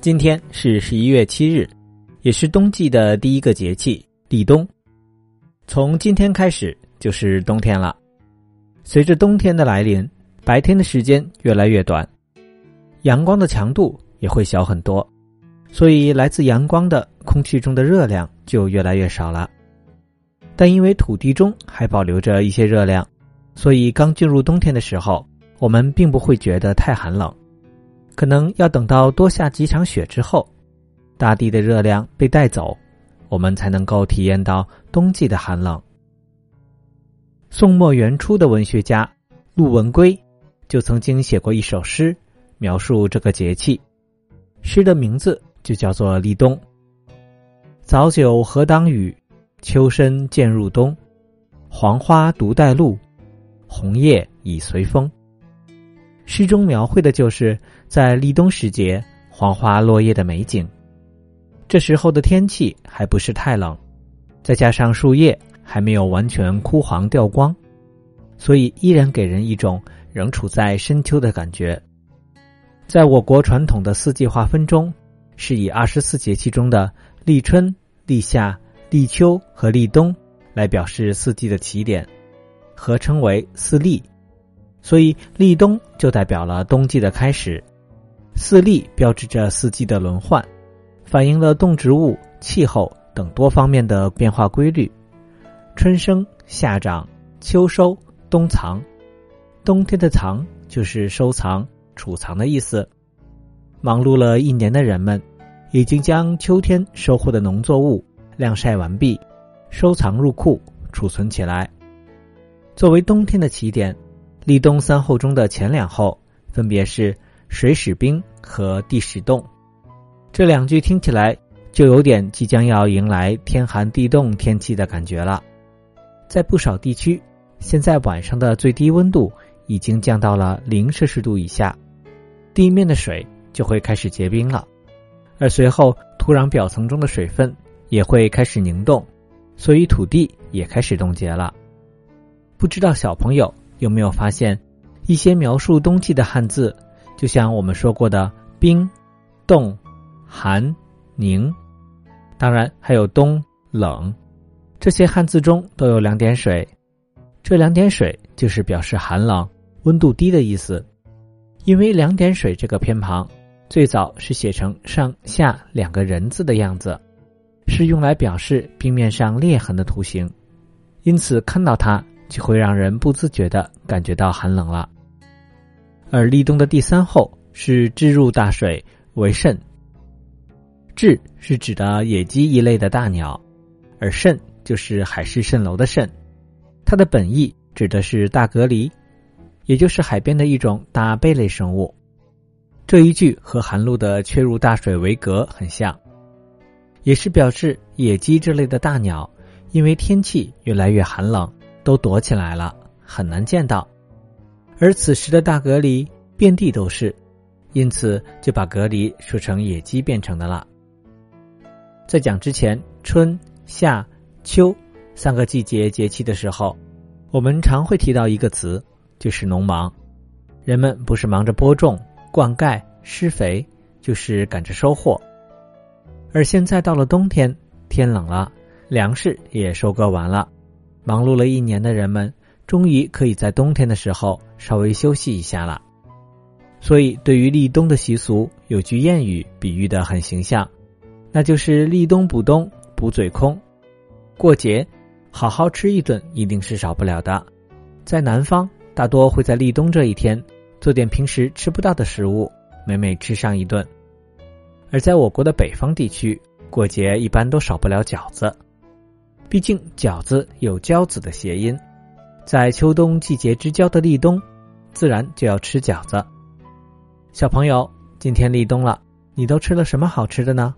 今天是十一月七日，也是冬季的第一个节气立冬。从今天开始就是冬天了。随着冬天的来临，白天的时间越来越短，阳光的强度也会小很多，所以来自阳光的空气中的热量就越来越少了。但因为土地中还保留着一些热量，所以刚进入冬天的时候，我们并不会觉得太寒冷。可能要等到多下几场雪之后，大地的热量被带走，我们才能够体验到冬季的寒冷。宋末元初的文学家陆文圭就曾经写过一首诗，描述这个节气。诗的名字就叫做《立冬》。早九何当雨，秋深渐入冬。黄花独带露，红叶已随风。诗中描绘的就是在立冬时节黄花落叶的美景。这时候的天气还不是太冷，再加上树叶还没有完全枯黄掉光，所以依然给人一种仍处在深秋的感觉。在我国传统的四季划分中，是以二十四节气中的立春、立夏、立秋和立冬来表示四季的起点，合称为四立。所以立冬就代表了冬季的开始，四立标志着四季的轮换，反映了动植物、气候等多方面的变化规律。春生、夏长、秋收、冬藏，冬天的藏就是收藏、储藏的意思。忙碌了一年的人们，已经将秋天收获的农作物晾晒完毕，收藏入库，储存起来，作为冬天的起点。立冬三候中的前两候分别是水始冰和地始冻，这两句听起来就有点即将要迎来天寒地冻天气的感觉了。在不少地区，现在晚上的最低温度已经降到了零摄氏度以下，地面的水就会开始结冰了，而随后土壤表层中的水分也会开始凝冻，所以土地也开始冻结了。不知道小朋友。有没有发现，一些描述冬季的汉字，就像我们说过的冰、冻、寒、凝，当然还有冬、冷，这些汉字中都有两点水，这两点水就是表示寒冷、温度低的意思。因为两点水这个偏旁，最早是写成上下两个人字的样子，是用来表示冰面上裂痕的图形，因此看到它。就会让人不自觉的感觉到寒冷了。而立冬的第三候是置入大水为肾，雉是指的野鸡一类的大鸟，而肾就是海市蜃楼的蜃，它的本意指的是大蛤蜊，也就是海边的一种大贝类生物。这一句和寒露的却入大水为蛤很像，也是表示野鸡这类的大鸟，因为天气越来越寒冷。都躲起来了，很难见到。而此时的大隔离遍地都是，因此就把隔离说成野鸡变成的了。在讲之前，春夏秋三个季节节气的时候，我们常会提到一个词，就是农忙。人们不是忙着播种、灌溉、施肥，就是赶着收获。而现在到了冬天，天冷了，粮食也收割完了。忙碌了一年的人们，终于可以在冬天的时候稍微休息一下了。所以，对于立冬的习俗，有句谚语比喻的很形象，那就是“立冬补冬，补嘴空”。过节，好好吃一顿一定是少不了的。在南方，大多会在立冬这一天做点平时吃不到的食物，美美吃上一顿；而在我国的北方地区，过节一般都少不了饺子。毕竟饺子有交子的谐音，在秋冬季节之交的立冬，自然就要吃饺子。小朋友，今天立冬了，你都吃了什么好吃的呢？